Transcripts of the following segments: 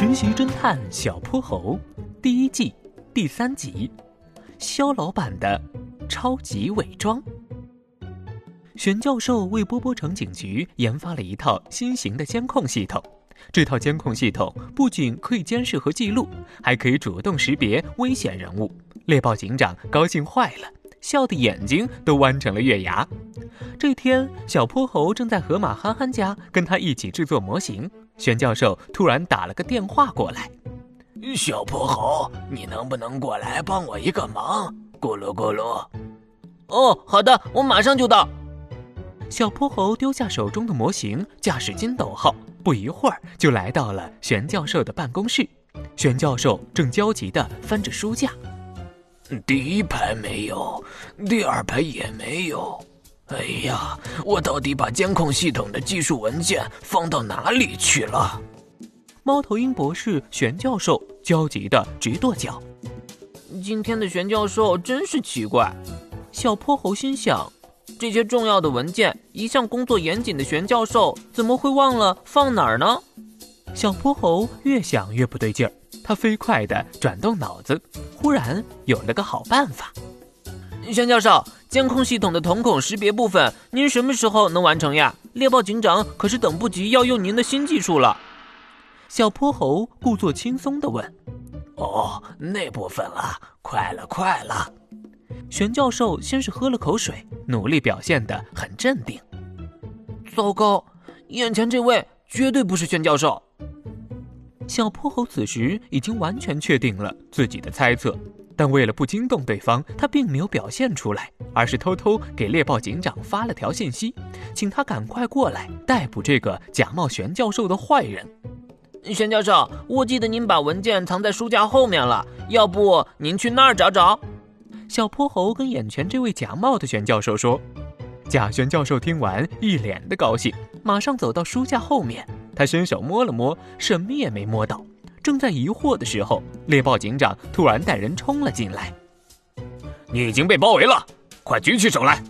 实习侦探小泼猴第一季第三集，肖老板的超级伪装。玄教授为波波城警局研发了一套新型的监控系统。这套监控系统不仅可以监视和记录，还可以主动识别危险人物。猎豹警长高兴坏了，笑得眼睛都弯成了月牙。这天，小泼猴正在河马憨憨家跟他一起制作模型。玄教授突然打了个电话过来：“小泼猴，你能不能过来帮我一个忙？”咕噜咕噜。哦，好的，我马上就到。小泼猴丢下手中的模型，驾驶筋斗号，不一会儿就来到了玄教授的办公室。玄教授正焦急地翻着书架，第一排没有，第二排也没有。哎呀，我到底把监控系统的技术文件放到哪里去了？猫头鹰博士、玄教授焦急的直跺脚。今天的玄教授真是奇怪。小泼猴心想：这些重要的文件，一向工作严谨的玄教授怎么会忘了放哪儿呢？小泼猴越想越不对劲儿，他飞快的转动脑子，忽然有了个好办法。玄教授。监控系统的瞳孔识别部分，您什么时候能完成呀？猎豹警长可是等不及要用您的新技术了。小泼猴故作轻松地问：“哦，那部分啊，快了，快了。”玄教授先是喝了口水，努力表现得很镇定。糟糕，眼前这位绝对不是玄教授。小泼猴此时已经完全确定了自己的猜测。但为了不惊动对方，他并没有表现出来，而是偷偷给猎豹警长发了条信息，请他赶快过来逮捕这个假冒玄教授的坏人。玄教授，我记得您把文件藏在书架后面了，要不您去那儿找找？小泼猴跟眼前这位假冒的玄教授说。假玄教授听完，一脸的高兴，马上走到书架后面，他伸手摸了摸，什么也没摸到。正在疑惑的时候，猎豹警长突然带人冲了进来。你已经被包围了，快举起手来！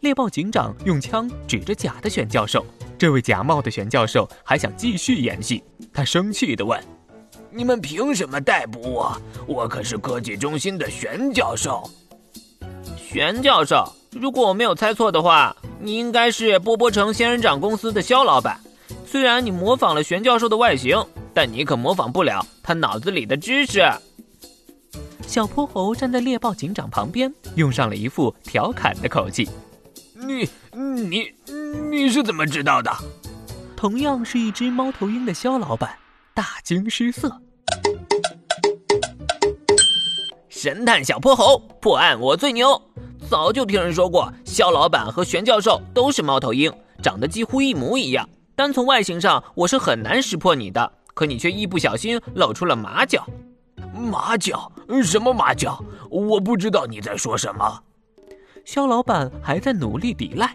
猎豹警长用枪指着假的玄教授。这位假冒的玄教授还想继续演戏，他生气地问：“你们凭什么逮捕我？我可是科技中心的玄教授。”玄教授，如果我没有猜错的话，你应该是波波城仙人掌公司的肖老板。虽然你模仿了玄教授的外形。但你可模仿不了他脑子里的知识。小泼猴站在猎豹警长旁边，用上了一副调侃的口气：“你、你、你是怎么知道的？”同样是一只猫头鹰的肖老板大惊失色。神探小泼猴破案我最牛，早就听人说过，肖老板和玄教授都是猫头鹰，长得几乎一模一样。单从外形上，我是很难识破你的。可你却一不小心露出了马脚，马脚？什么马脚？我不知道你在说什么。肖老板还在努力抵赖。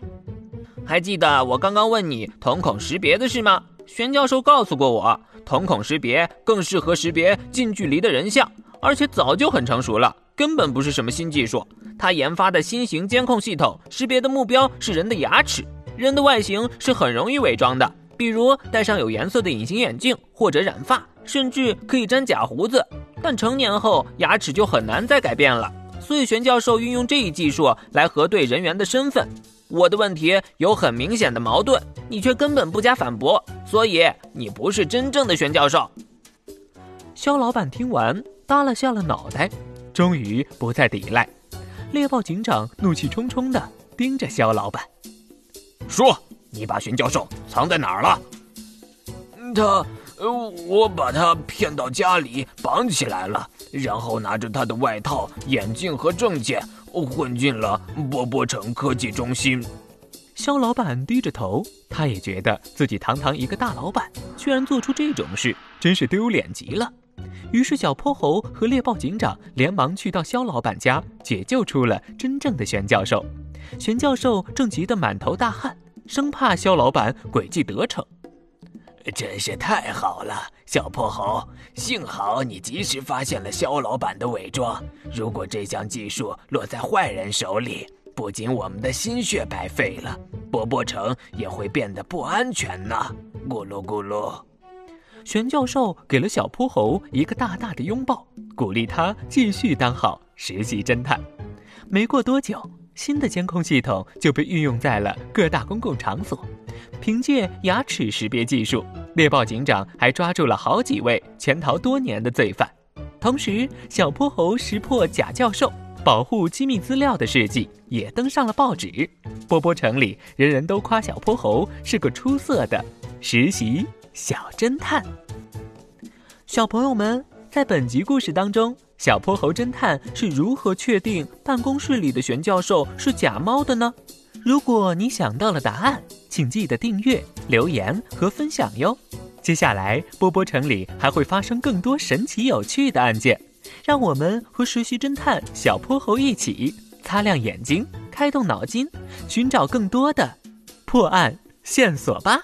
还记得我刚刚问你瞳孔识别的事吗？玄教授告诉过我，瞳孔识别更适合识别近距离的人像，而且早就很成熟了，根本不是什么新技术。他研发的新型监控系统识别的目标是人的牙齿，人的外形是很容易伪装的。比如戴上有颜色的隐形眼镜，或者染发，甚至可以粘假胡子。但成年后牙齿就很难再改变了。所以玄教授运用这一技术来核对人员的身份。我的问题有很明显的矛盾，你却根本不加反驳，所以你不是真正的玄教授。肖老板听完耷拉下了脑袋，终于不再抵赖。猎豹警长怒气冲冲地盯着肖老板，说。你把玄教授藏在哪儿了？他，呃，我把他骗到家里绑起来了，然后拿着他的外套、眼镜和证件，混进了波波城科技中心。肖老板低着头，他也觉得自己堂堂一个大老板，居然做出这种事，真是丢脸极了。于是小泼猴和猎豹警长连忙去到肖老板家，解救出了真正的玄教授。玄教授正急得满头大汗。生怕肖老板诡计得逞，真是太好了，小泼猴！幸好你及时发现了肖老板的伪装。如果这项技术落在坏人手里，不仅我们的心血白费了，波波城也会变得不安全呢。咕噜咕噜，玄教授给了小泼猴一个大大的拥抱，鼓励他继续当好实习侦探。没过多久，新的监控系统就被运用在了各大公共场所。凭借牙齿识别技术，猎豹警长还抓住了好几位潜逃多年的罪犯。同时，小泼猴识破假教授、保护机密资料的事迹也登上了报纸。波波城里人人都夸小泼猴是个出色的实习。小侦探，小朋友们，在本集故事当中，小泼猴侦探是如何确定办公室里的玄教授是假猫的呢？如果你想到了答案，请记得订阅、留言和分享哟。接下来，波波城里还会发生更多神奇有趣的案件，让我们和实习侦探小泼猴一起擦亮眼睛，开动脑筋，寻找更多的破案线索吧。